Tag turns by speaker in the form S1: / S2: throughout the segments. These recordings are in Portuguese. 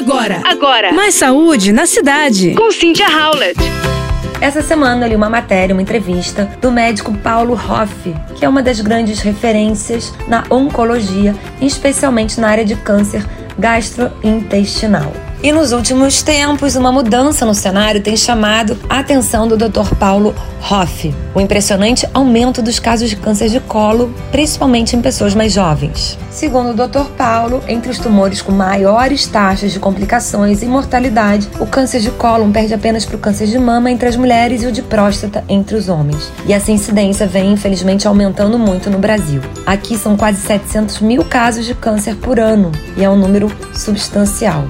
S1: Agora,
S2: agora.
S1: Mais saúde na cidade.
S2: Com Cynthia Howlett.
S3: Essa semana eu li uma matéria, uma entrevista do médico Paulo Hoff, que é uma das grandes referências na oncologia, especialmente na área de câncer gastrointestinal. E nos últimos tempos, uma mudança no cenário tem chamado a atenção do Dr. Paulo Hoff, o impressionante aumento dos casos de câncer de colo, principalmente em pessoas mais jovens. Segundo o Dr. Paulo, entre os tumores com maiores taxas de complicações e mortalidade, o câncer de cólon perde apenas para o câncer de mama entre as mulheres e o de próstata entre os homens. E essa incidência vem, infelizmente, aumentando muito no Brasil. Aqui são quase 700 mil casos de câncer por ano, e é um número substancial.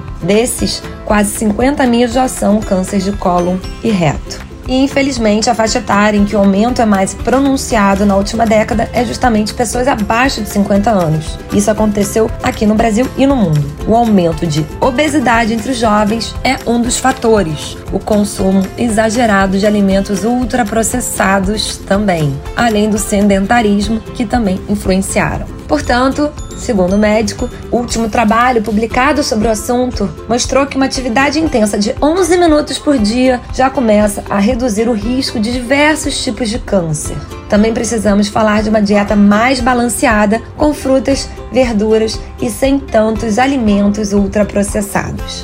S3: Desses, quase 50 mil já são câncer de cólon e reto. E infelizmente a faixa etária em que o aumento é mais pronunciado na última década é justamente pessoas abaixo de 50 anos. Isso aconteceu aqui no Brasil e no mundo. O aumento de obesidade entre os jovens é um dos fatores. O consumo exagerado de alimentos ultraprocessados também, além do sedentarismo que também influenciaram. Portanto, Segundo o médico, o último trabalho publicado sobre o assunto mostrou que uma atividade intensa de 11 minutos por dia já começa a reduzir o risco de diversos tipos de câncer. Também precisamos falar de uma dieta mais balanceada, com frutas, verduras e sem tantos alimentos ultraprocessados.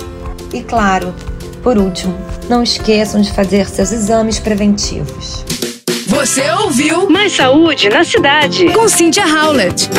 S3: E claro, por último, não esqueçam de fazer seus exames preventivos.
S1: Você ouviu
S2: Mais Saúde na Cidade
S1: com Cynthia Howlett.